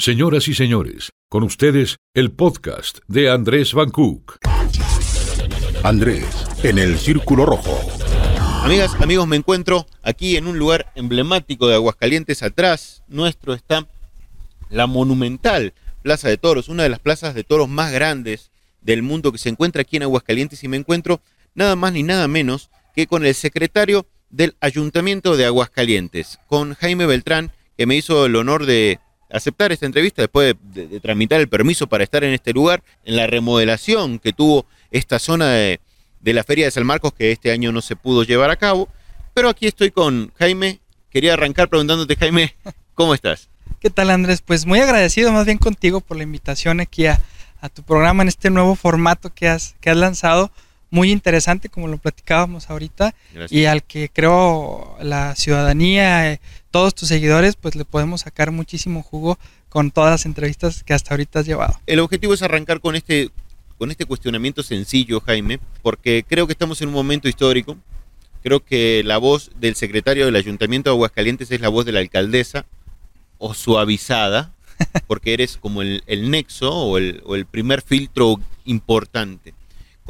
Señoras y señores, con ustedes el podcast de Andrés Van Cook. Andrés, en el Círculo Rojo. Amigas, amigos, me encuentro aquí en un lugar emblemático de Aguascalientes. Atrás nuestro está la monumental Plaza de Toros, una de las plazas de toros más grandes del mundo que se encuentra aquí en Aguascalientes y me encuentro nada más ni nada menos que con el secretario del Ayuntamiento de Aguascalientes, con Jaime Beltrán, que me hizo el honor de aceptar esta entrevista después de, tramitar el permiso para estar en este lugar, en la remodelación que tuvo esta zona de, la Feria de San Marcos, que este año no se pudo llevar a cabo. Pero aquí estoy con Jaime. Quería arrancar preguntándote, Jaime, ¿cómo estás? ¿Qué tal Andrés? Pues muy agradecido más bien contigo por la invitación aquí a, tu programa en este nuevo formato que has, que has lanzado. Muy interesante, como lo platicábamos ahorita, y al que creo la ciudadanía, eh, todos tus seguidores, pues le podemos sacar muchísimo jugo con todas las entrevistas que hasta ahorita has llevado. El objetivo es arrancar con este, con este cuestionamiento sencillo, Jaime, porque creo que estamos en un momento histórico. Creo que la voz del secretario del Ayuntamiento de Aguascalientes es la voz de la alcaldesa, o suavizada, porque eres como el, nexo o el, o el, primer filtro importante.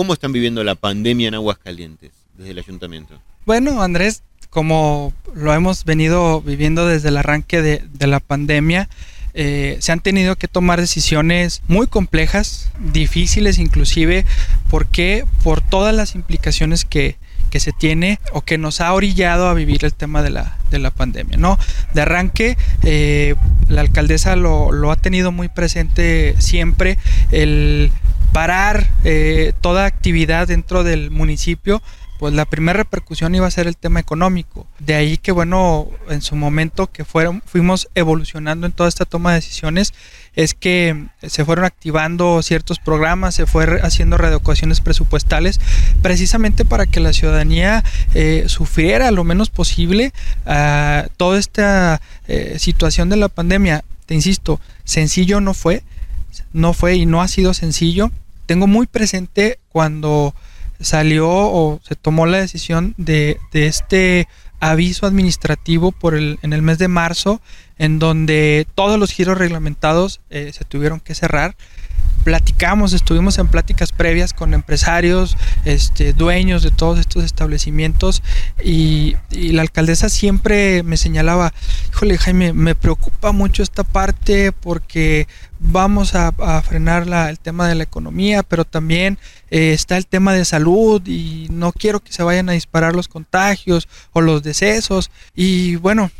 ¿Cómo están viviendo la pandemia en Aguascalientes desde el ayuntamiento? Bueno, Andrés, como lo hemos venido viviendo desde el arranque de, la pandemia, eh, se han tenido que tomar decisiones muy complejas, difíciles inclusive, porque por todas las implicaciones que, se tiene o que nos ha orillado a vivir el tema de la, de la pandemia. ¿no? De arranque, eh, la alcaldesa lo, lo, ha tenido muy presente siempre, el parar eh, toda actividad dentro del municipio pues la primera repercusión iba a ser el tema económico. De ahí que, bueno, en su momento que fueron, fuimos evolucionando en toda esta toma de decisiones, es que se fueron activando ciertos programas, se fue haciendo readecuaciones presupuestales, precisamente para que la ciudadanía eh, sufriera lo menos posible a toda esta eh, situación de la pandemia. Te insisto, sencillo no fue, no fue y no ha sido sencillo. Tengo muy presente cuando salió o se tomó la decisión de, este aviso administrativo por el, en el mes de marzo, en donde todos los giros reglamentados eh, se tuvieron que cerrar. Platicamos, estuvimos en pláticas previas con empresarios, este, dueños de todos estos establecimientos y, la alcaldesa siempre me señalaba, híjole Jaime, me preocupa mucho esta parte porque vamos a, frenar el tema de la economía, pero también eh, está el tema de salud y no quiero que se vayan a disparar los contagios o los decesos. Y bueno,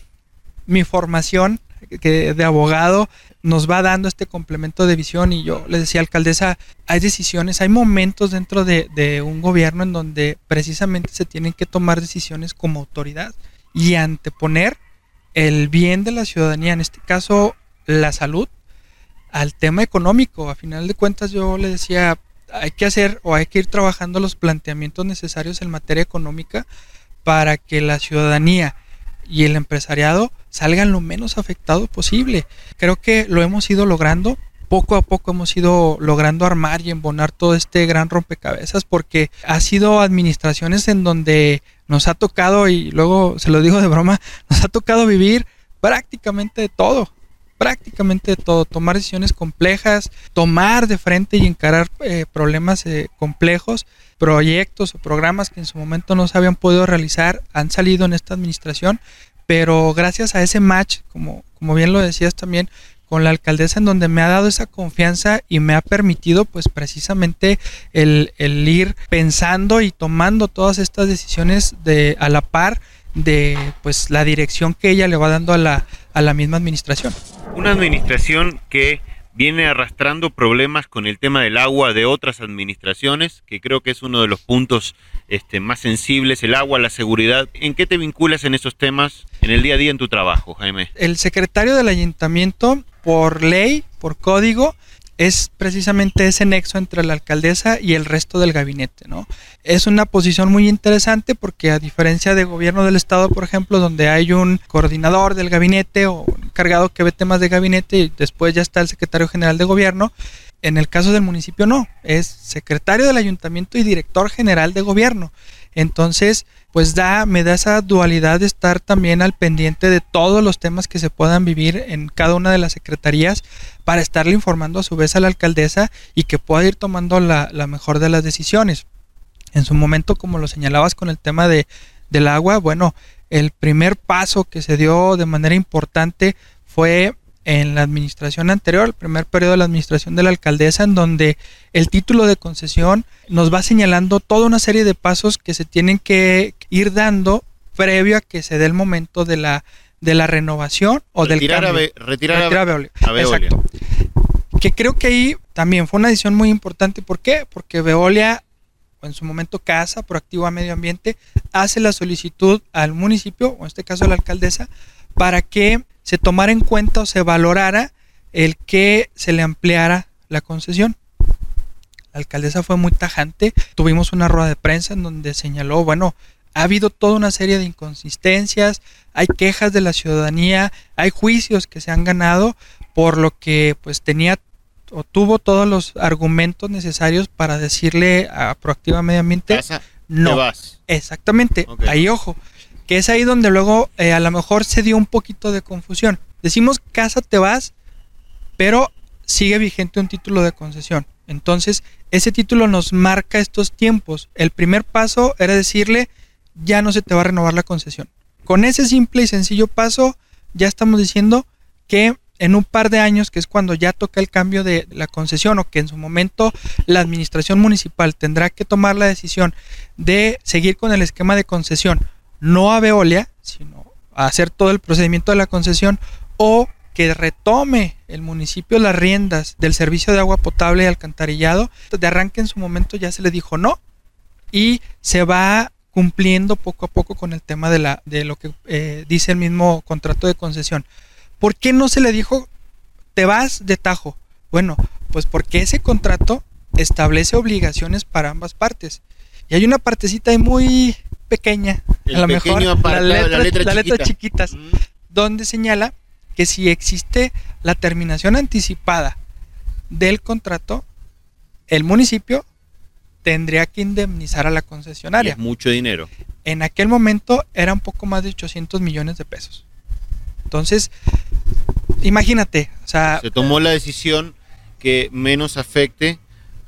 mi formación que de abogado nos va dando este complemento de visión y yo le decía alcaldesa, hay decisiones, hay momentos dentro de, de un gobierno en donde precisamente se tienen que tomar decisiones como autoridad y anteponer el bien de la ciudadanía, en este caso la salud, al tema económico. A final de cuentas yo le decía, hay que hacer o hay que ir trabajando los planteamientos necesarios en materia económica para que la ciudadanía y el empresariado salgan lo menos afectado posible. Creo que lo hemos ido logrando. Poco a poco hemos ido logrando armar y embonar todo este gran rompecabezas porque ha sido administraciones en donde nos ha tocado, y luego se lo digo de broma, nos ha tocado vivir prácticamente de todo prácticamente todo, tomar decisiones complejas, tomar de frente y encarar eh, problemas eh, complejos, proyectos o programas que en su momento no se habían podido realizar, han salido en esta administración, pero gracias a ese match, como, como bien lo decías también, con la alcaldesa en donde me ha dado esa confianza y me ha permitido pues precisamente el, el ir pensando y tomando todas estas decisiones de a la par de pues la dirección que ella le va dando a la, a la misma administración. Una administración que viene arrastrando problemas con el tema del agua de otras administraciones, que creo que es uno de los puntos este, más sensibles, el agua, la seguridad. ¿En qué te vinculas en esos temas en el día a día en tu trabajo, Jaime? El secretario del ayuntamiento, por ley, por código, es precisamente ese nexo entre la alcaldesa y el resto del gabinete, ¿no? Es una posición muy interesante porque a diferencia de gobierno del estado, por ejemplo, donde hay un coordinador del gabinete o un encargado que ve temas de gabinete y después ya está el secretario general de gobierno, en el caso del municipio no, es secretario del ayuntamiento y director general de gobierno. Entonces, pues da, me da esa dualidad de estar también al pendiente de todos los temas que se puedan vivir en cada una de las secretarías para estarle informando a su vez a la alcaldesa y que pueda ir tomando la, la mejor de las decisiones. En su momento, como lo señalabas con el tema de, del agua, bueno, el primer paso que se dio de manera importante fue en la administración anterior, el primer periodo de la administración de la alcaldesa, en donde el título de concesión nos va señalando toda una serie de pasos que se tienen que ir dando previo a que se dé el momento de la, de la renovación o del cambio. retirar, a, Veolia. Exacto. Que creo que ahí también fue una decisión muy importante. ¿Por qué? Porque Veolia, en su momento Casa, proactivo a medio ambiente, hace la solicitud al municipio, o en este caso a la alcaldesa, para que se tomara en cuenta o se valorara el que se le ampliara la concesión. La alcaldesa fue muy tajante. Tuvimos una rueda de prensa en donde señaló, bueno, ha habido toda una serie de inconsistencias, hay quejas de la ciudadanía, hay juicios que se han ganado, por lo que pues tenía o tuvo todos los argumentos necesarios para decirle a Proactiva Medio Ambiente no. Vas. Exactamente, ahí ojo que es ahí donde luego eh, a lo mejor se dio un poquito de confusión. Decimos casa te vas, pero sigue vigente un título de concesión. Entonces, ese título nos marca estos tiempos. El primer paso era decirle, ya no se te va a renovar la concesión. Con ese simple y sencillo paso, ya estamos diciendo que en un par de años, que es cuando ya toca el cambio de la concesión o que en su momento la administración municipal tendrá que tomar la decisión de seguir con el esquema de concesión no a Veolia, sino a hacer todo el procedimiento de la concesión o que retome el municipio las riendas del servicio de agua potable y alcantarillado. De arranque en su momento ya se le dijo no y se va cumpliendo poco a poco con el tema de, lo que eh, dice el mismo contrato de concesión. ¿Por qué no se le dijo te vas de tajo? Bueno, pues porque ese contrato establece obligaciones para ambas partes. Y hay una partecita ahí muy pequeña, a lo mejor las letras, chiquitas, donde señala que si existe la terminación anticipada del contrato, el municipio tendría que indemnizar a la concesionaria. mucho dinero. En aquel momento era un poco más de 800 millones de pesos. Entonces, imagínate, o sea, se tomó la decisión que menos afecte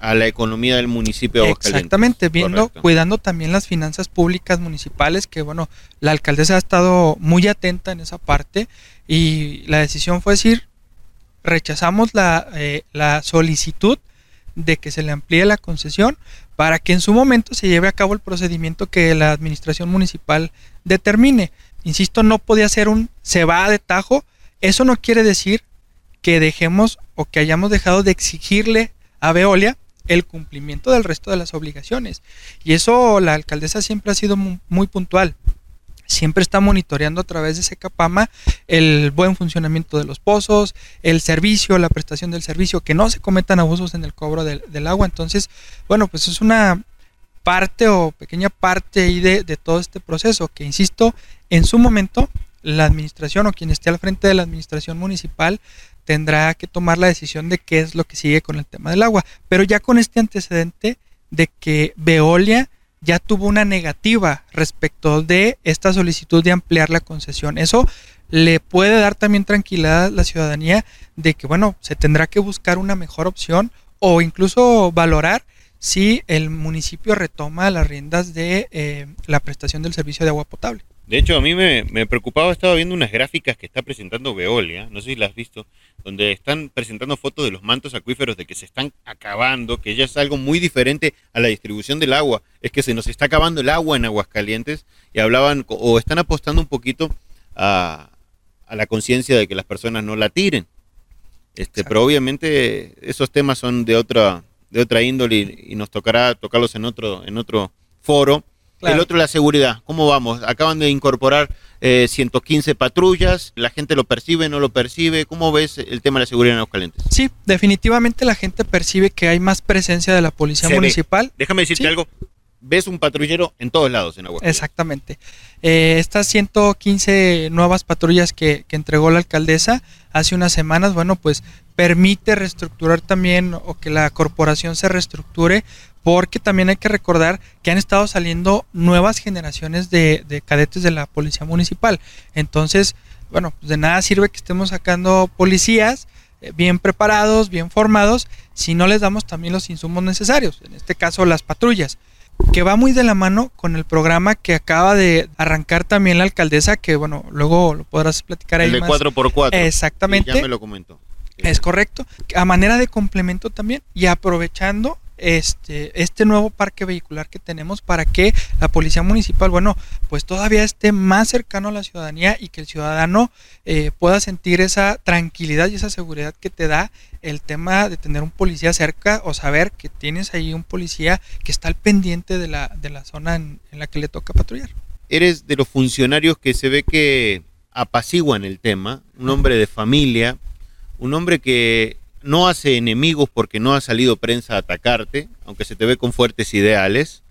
a la economía del municipio de Aguascalientes. Exactamente, viendo, cuidando también las finanzas públicas municipales, que bueno, la alcaldesa ha estado muy atenta en esa parte y la decisión fue decir, rechazamos la, eh, la solicitud de que se le amplíe la concesión para que en su momento se lleve a cabo el procedimiento que la administración municipal determine. Insisto, no podía ser un se va de tajo. Eso no quiere decir que dejemos o que hayamos dejado de exigirle a Veolia el cumplimiento del resto de las obligaciones. Y eso la alcaldesa siempre ha sido muy, puntual. Siempre está monitoreando a través de Secapama el buen funcionamiento de los pozos, el servicio, la prestación del servicio, que no se cometan abusos en el cobro del, agua. Entonces, bueno, pues es una parte o pequeña parte ahí de, de todo este proceso que, insisto, en su momento la administración o quien esté al frente de la administración municipal tendrá que tomar la decisión de qué es lo que sigue con el tema del agua. Pero ya con este antecedente de que Veolia ya tuvo una negativa respecto de esta solicitud de ampliar la concesión. Eso le puede dar también tranquilidad a la ciudadanía de que, bueno, se tendrá que buscar una mejor opción o incluso valorar si el municipio retoma las riendas de eh, la prestación del servicio de agua potable. De hecho, a mí me, me, preocupaba, estaba viendo unas gráficas que está presentando Veolia, no sé si las has visto, donde están presentando fotos de los mantos acuíferos de que se están acabando, que ya es algo muy diferente a la distribución del agua, es que se nos está acabando el agua en Aguascalientes y hablaban o están apostando un poquito a, a la conciencia de que las personas no la tiren. Este, pero obviamente esos temas son de otra de otra índole y, y nos tocará tocarlos en otro en otro foro el otro, la seguridad. ¿Cómo vamos? Acaban de incorporar 115 eh, patrullas. ¿La gente lo percibe, no lo percibe? ¿Cómo ves el tema de la seguridad en Aguascalientes? Sí, definitivamente la gente percibe que hay más presencia de la policía municipal. Déjame decirte algo. Ves un patrullero en todos lados en Aguascalientes. Exactamente. Eh, estas 115 nuevas patrullas que, que entregó la alcaldesa hace unas semanas, bueno, pues permite reestructurar también o que la corporación se reestructure porque también hay que recordar que han estado saliendo nuevas generaciones de, de cadetes de la policía municipal. Entonces, bueno, pues de nada sirve que estemos sacando policías eh, bien preparados, bien formados, si no les damos también los insumos necesarios, en este caso las patrullas, que va muy de la mano con el programa que acaba de arrancar también la alcaldesa, que bueno, luego lo podrás platicar ahí. El de más. 4x4. Exactamente. Ya me lo comentó. Es correcto. A manera de complemento también y aprovechando este, este nuevo parque vehicular que tenemos para que la policía municipal, bueno, pues todavía esté más cercano a la ciudadanía y que el ciudadano eh, pueda sentir esa tranquilidad y esa seguridad que te da el tema de tener un policía cerca o saber que tienes ahí un policía que está al pendiente de la, de la zona en, en la que le toca patrullar. Eres de los funcionarios que se ve que apaciguan el tema, un hombre de familia, un hombre que no hace enemigos porque no ha salido prensa a atacarte, aunque se te ve con fuertes ideales,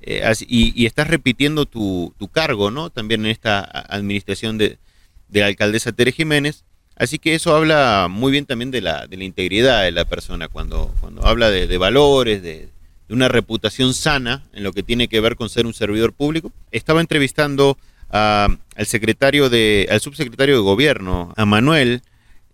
eh, y, estás repitiendo tu, cargo, ¿no? También en esta administración de, de la alcaldesa Tere Jiménez. Así que eso habla muy bien también de la, de la integridad de la persona, cuando, cuando habla de, de valores, de, de una reputación sana en lo que tiene que ver con ser un servidor público. Estaba entrevistando a- al secretario de, al subsecretario de gobierno, a Manuel,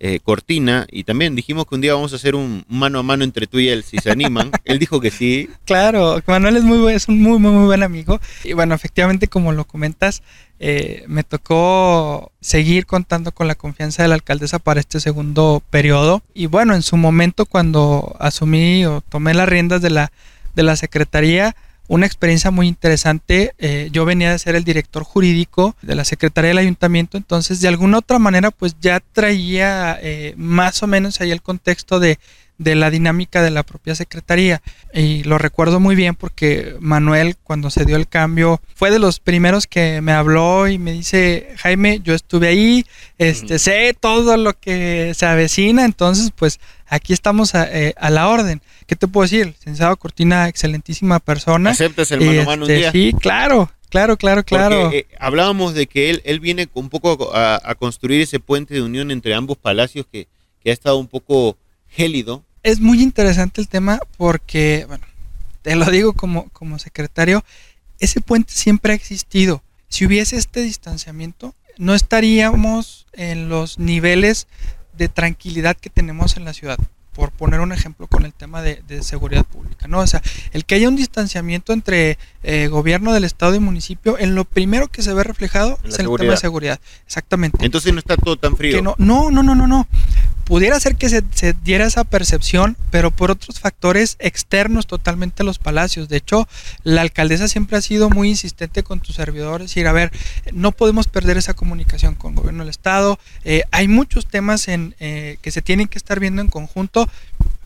eh, Cortina y también dijimos que un día vamos a hacer un mano a mano entre tú y él si se animan. él dijo que sí. Claro, Manuel es muy buen- es un muy muy muy buen amigo y bueno, efectivamente como lo comentas, eh, me tocó seguir contando con la confianza de la alcaldesa para este segundo periodo y bueno, en su momento cuando asumí o tomé las riendas de la de la secretaría una experiencia muy interesante. eh, yo venía de ser el director jurídico de la Secretaría del Ayuntamiento, entonces de alguna otra manera pues ya traía eh, más o menos ahí el contexto de, de la dinámica de la propia Secretaría. Y lo recuerdo muy bien porque Manuel cuando se dio el cambio fue de los primeros que me habló y me dice, Jaime, yo estuve ahí, este, sé todo lo que se avecina, entonces pues aquí estamos a, eh, a la orden. ¿Qué te puedo decir? Licenciado Cortina, excelentísima persona. ¿Aceptas el mano a mano un este, día? Sí, claro, claro, claro, claro. Porque, eh, hablábamos de que él, él viene un poco a, a construir ese puente de unión entre ambos palacios que, que ha estado un poco gélido. Es muy interesante el tema porque, bueno, te lo digo como, como secretario, ese puente siempre ha existido. Si hubiese este distanciamiento, no estaríamos en los niveles de tranquilidad que tenemos en la ciudad. Por poner un ejemplo con el tema de, de seguridad pública, ¿no? O sea, el que haya un distanciamiento entre eh, gobierno del estado y municipio, en lo primero que se ve reflejado la es el tema de seguridad. Exactamente. Entonces no está todo tan frío. Que no, no, no, no, no, no. Pudiera ser que se, diera esa percepción, pero por otros factores externos totalmente a los palacios. De hecho, la alcaldesa siempre ha sido muy insistente con tus servidores, decir, a ver, no podemos perder esa comunicación con el gobierno del estado. Eh, hay muchos temas en, eh, que se tienen que estar viendo en conjunto.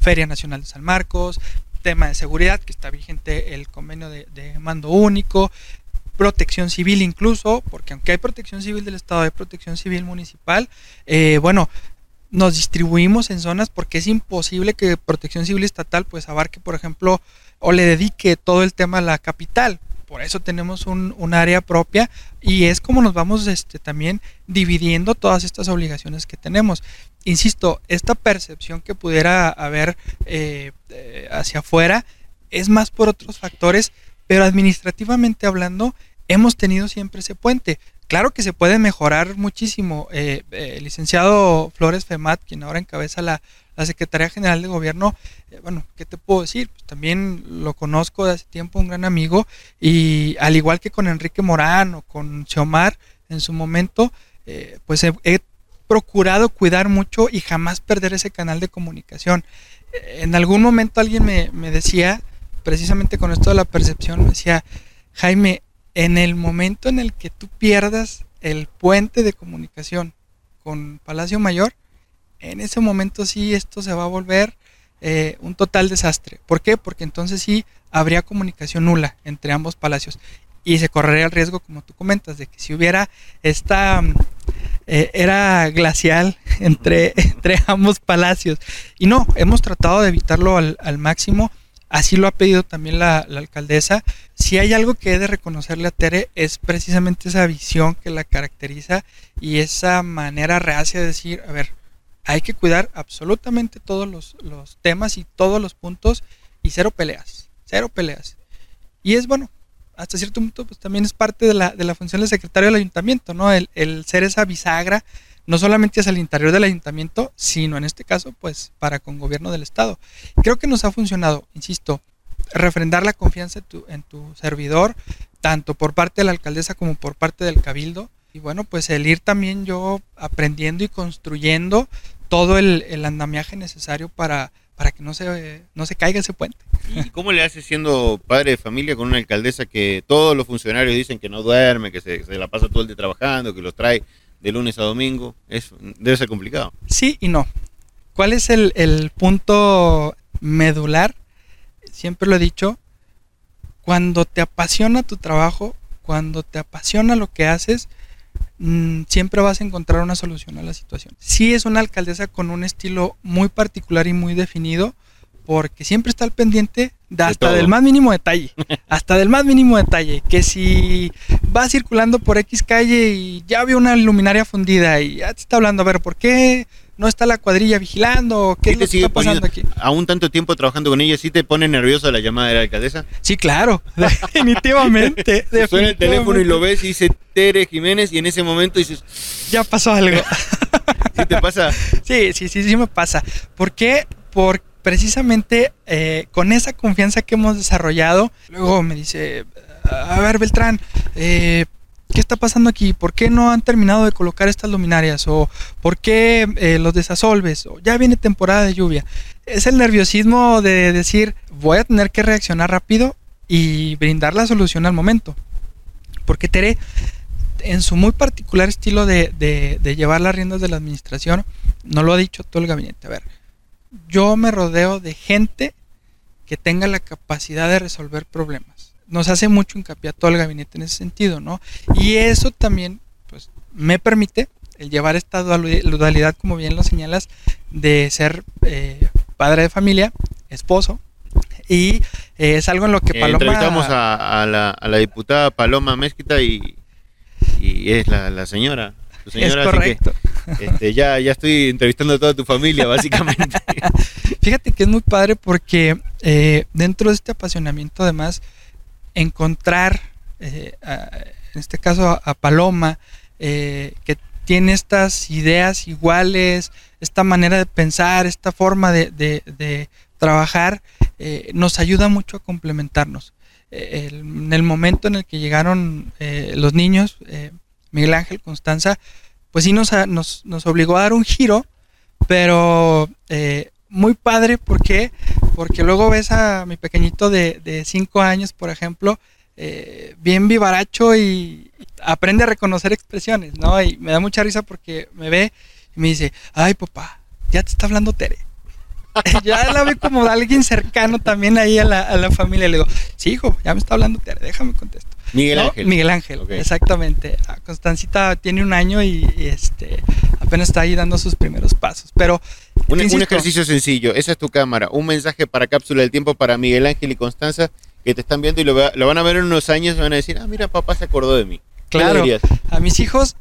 Feria Nacional de San Marcos, tema de seguridad, que está vigente el convenio de, de mando único, protección civil incluso, porque aunque hay protección civil del Estado, hay protección civil municipal, eh, bueno, nos distribuimos en zonas porque es imposible que protección civil estatal pues abarque, por ejemplo, o le dedique todo el tema a la capital. Por eso tenemos un, un área propia y es como nos vamos este, también dividiendo todas estas obligaciones que tenemos. Insisto, esta percepción que pudiera haber eh, eh, hacia afuera es más por otros factores, pero administrativamente hablando, hemos tenido siempre ese puente. Claro que se puede mejorar muchísimo. Eh, eh, el licenciado Flores Femat, quien ahora encabeza la, Secretaría General de Gobierno, eh, bueno, ¿qué te puedo decir? Pues también lo conozco de hace tiempo, un gran amigo, y al igual que con Enrique Morán o con Xiomar en su momento, pues he, procurado cuidar mucho y jamás perder ese canal de comunicación. En algún momento alguien me, me decía, precisamente con esto de la percepción, me decía, Jaime, en el momento en el que tú pierdas el puente de comunicación con Palacio Mayor, en ese momento sí esto se va a volver eh, un total desastre. ¿Por qué? Porque entonces sí habría comunicación nula entre ambos palacios y se correría el riesgo, como tú comentas, de que si hubiera esta eh, era glacial entre, entre ambos palacios. Y no, hemos tratado de evitarlo al, al máximo. Así lo ha pedido también la, alcaldesa. Si hay algo que he de reconocerle a Tere es precisamente esa visión que la caracteriza y esa manera reacia de decir, a ver, hay que cuidar absolutamente todos los, los temas y todos los puntos y cero peleas cero peleas. Y es bueno, hasta cierto punto, pues también es parte de la, de la función del secretario del ayuntamiento, ¿no? El, el ser esa bisagra, no solamente hacia el interior del ayuntamiento, sino en este caso, pues para con gobierno del Estado. Creo que nos ha funcionado, insisto, refrendar la confianza en tu, en tu servidor, tanto por parte de la alcaldesa como por parte del cabildo. Y bueno, pues el ir también yo aprendiendo y construyendo todo el, el andamiaje necesario para, para que no se, no se caiga ese puente. ¿Y cómo le hace siendo padre de familia con una alcaldesa que todos los funcionarios dicen que no duerme, que se, se la pasa todo el día trabajando, que los trae de lunes a domingo? Es, debe ser complicado. Sí y no. ¿Cuál es el, el punto medular? Siempre lo he dicho, cuando te apasiona tu trabajo, cuando te apasiona lo que haces, mm, siempre vas a encontrar una solución a la situación. Sí es una alcaldesa con un estilo muy particular y muy definido, porque siempre está al pendiente de hasta del más mínimo detalle, hasta del más mínimo detalle, que si va circulando por X calle y ya vio una luminaria fundida y ya te está hablando, a ver, ¿por qué no está la cuadrilla vigilando? ¿Qué ¿Sí es te lo que sigue está pasando poniendo- aquí? Aún tanto tiempo trabajando con ella, ¿sí te pone nerviosa la llamada de la alcaldesa? Sí, claro, definitivamente. Te Suena el teléfono y lo definitivamente. ves y dice Tere Jiménez y en ese momento dices, Ya pasó algo. ¿sí te pasa? Sí, sí, sí, sí me pasa. ¿Por qué? Por precisamente eh, con esa confianza que hemos desarrollado, luego me dice, a ver Beltrán, eh, ¿qué está pasando aquí? ¿Por qué no han terminado de colocar estas luminarias? ¿O por qué eh, los desasolves? ¿O ya viene temporada de lluvia? Es el nerviosismo de decir, voy a tener que reaccionar rápido y brindar la solución al momento. Porque Tere, en su muy particular estilo de, de- de llevar las riendas de la administración, no lo ha dicho todo el gabinete. A ver, yo me rodeo de gente que tenga la capacidad de resolver problemas. Nos hace mucho hincapié a todo el gabinete en ese sentido, ¿no? Y eso también, pues, me permite el llevar esta duali- dualidad, como bien lo señalas, de ser eh, padre de familia, esposo, y eh, es algo en lo que Eh, Paloma... entrevistamos a, a la, a la diputada Paloma Mezquita y, y es la, la señora. Tu es señora, así que, correcto. Este, ya, ya estoy entrevistando a toda tu familia, básicamente. Fíjate que es muy padre porque eh, dentro de este apasionamiento además encontrar, eh, a- en este caso a, Paloma, eh, que tiene estas ideas iguales, esta manera de pensar, esta forma de, trabajar, eh, nos ayuda mucho a complementarnos. En el momento en el que llegaron los niños, Miguel Ángel, Constanza, pues sí nos, nos, nos obligó a dar un giro, pero eh, muy padre, ¿por qué? Porque luego ves a mi pequeñito de 5 años, por ejemplo, eh, bien vivaracho y aprende a reconocer expresiones, ¿no? Y me da mucha risa porque me ve y me dice, ay papá, ya te está hablando Tere. ya la ve como alguien cercano también ahí a la, a la familia. Le digo, sí, hijo, ya me está hablando Tere, déjame contesto. Miguel ¿no? Ángel. Miguel Ángel, exactamente. A Constancita tiene un año y, y, este apenas está ahí dando sus primeros pasos. Pero Un, ejercicio sencillo, esa es tu cámara. Un mensaje para Cápsula del Tiempo para Miguel Ángel y Constanza que te están viendo y lo, va- lo van a ver en unos años y van a decir, ah, mira, papá se acordó de mí. ¿Qué le Claro, a mis hijos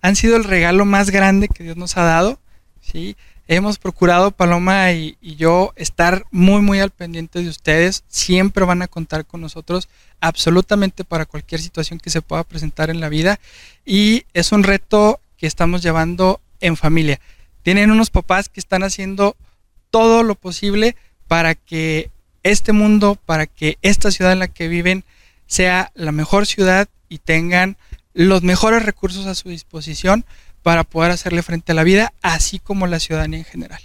han sido el regalo más grande que Dios nos ha dado. ¿sí? Hemos procurado, Paloma y, y yo, estar muy, muy al pendiente de ustedes. Siempre van a contar con nosotros absolutamente para cualquier situación que se pueda presentar en la vida. Y es un reto que estamos llevando en familia. Tienen unos papás que están haciendo todo lo posible para que este mundo, para que esta ciudad en la que viven sea la mejor ciudad y tengan los mejores recursos a su disposición para poder hacerle frente a la vida, así como la ciudadanía en general.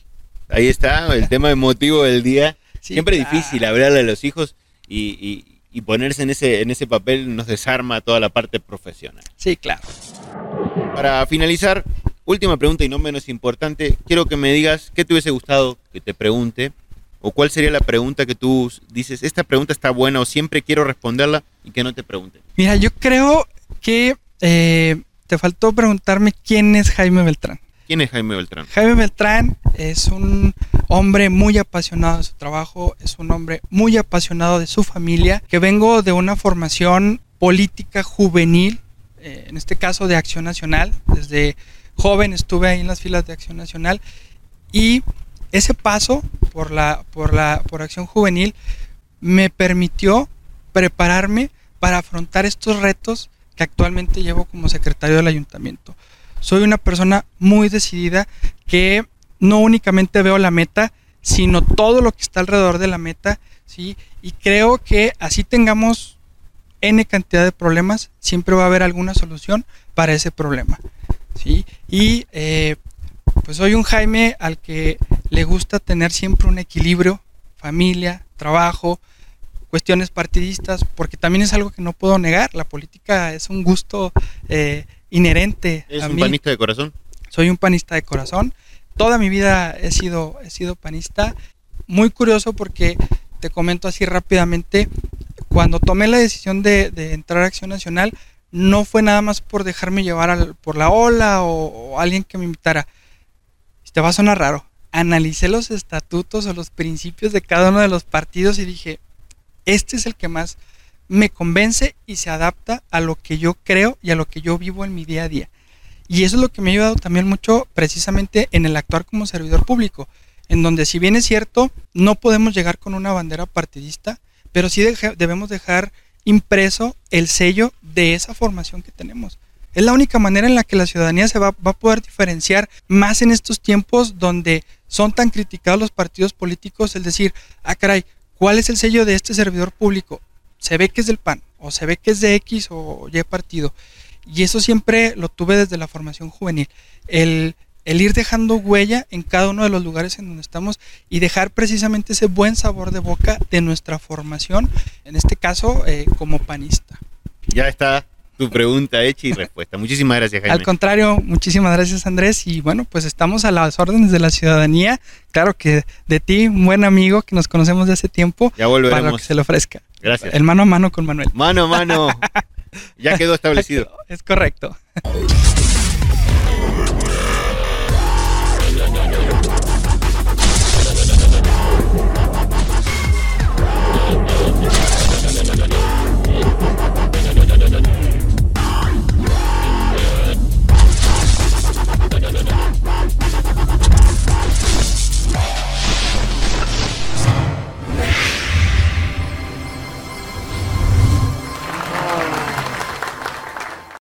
Ahí está el tema emotivo del día. Sí, Siempre difícil hablarle a los hijos y, y- y ponerse en ese, en ese papel nos desarma toda la parte profesional. Sí, claro. Para finalizar, última pregunta y no menos importante, quiero que me digas qué te hubiese gustado que te pregunte o cuál sería la pregunta que tú dices, esta pregunta está buena o siempre quiero responderla y que no te pregunten. Mira, yo creo que eh, te faltó preguntarme quién es Jaime Beltrán. ¿Quién es Jaime Beltrán? Jaime Beltrán es un hombre muy apasionado de su trabajo, es un hombre muy apasionado de su familia, que vengo de una formación política juvenil, eh, en este caso de Acción Nacional. Desde joven estuve ahí en las filas de Acción Nacional y ese paso por la por la por Acción Juvenil me permitió prepararme para afrontar estos retos que actualmente llevo como secretario del ayuntamiento. Soy una persona muy decidida que no únicamente veo la meta, sino todo lo que está alrededor de la meta, ¿sí? Y creo que así tengamos N cantidad de problemas, siempre va a haber alguna solución para ese problema, ¿sí? Y eh, pues soy un Jaime al que le gusta tener siempre un equilibrio, familia, trabajo, cuestiones partidistas, porque también es algo que no puedo negar, la política es un gusto eh, inherente. ¿Es un panista de corazón? Soy un panista de corazón, toda mi vida he sido, he sido panista, muy curioso porque te comento así rápidamente, cuando tomé la decisión de, entrar a Acción Nacional, no fue nada más por dejarme llevar por la ola o, o alguien que me invitara. Te va a sonar raro. Analicé los estatutos o los principios de cada uno de los partidos y dije, este es el que más me convence y se adapta a lo que yo creo y a lo que yo vivo en mi día a día. Y eso es lo que me ha ayudado también mucho precisamente en el actuar como servidor público, en donde si bien es cierto, no podemos llegar con una bandera partidista, pero sí debemos dejar impreso el sello de esa formación que tenemos. Es la única manera en la que la ciudadanía se va, va, a poder diferenciar más en estos tiempos donde son tan criticados los partidos políticos, el decir, ah, caray, ¿cuál es el sello de este servidor público? Se ve que es del PAN, o se ve que es de X o Y partido. Y eso siempre lo tuve desde la formación juvenil. El, el ir dejando huella en cada uno de los lugares en donde estamos y dejar precisamente ese buen sabor de boca de nuestra formación, en este caso eh, como panista. Ya está tu pregunta hecha y respuesta. Muchísimas gracias, Jaime. Al contrario, muchísimas gracias, Andrés. Y bueno, pues estamos a las órdenes de la ciudadanía. Claro que de ti, un buen amigo que nos conocemos de hace tiempo, ya volveremos. para lo que se le ofrezca. Gracias. El mano a mano con Manuel. Mano a mano. ya quedó establecido. Es correcto.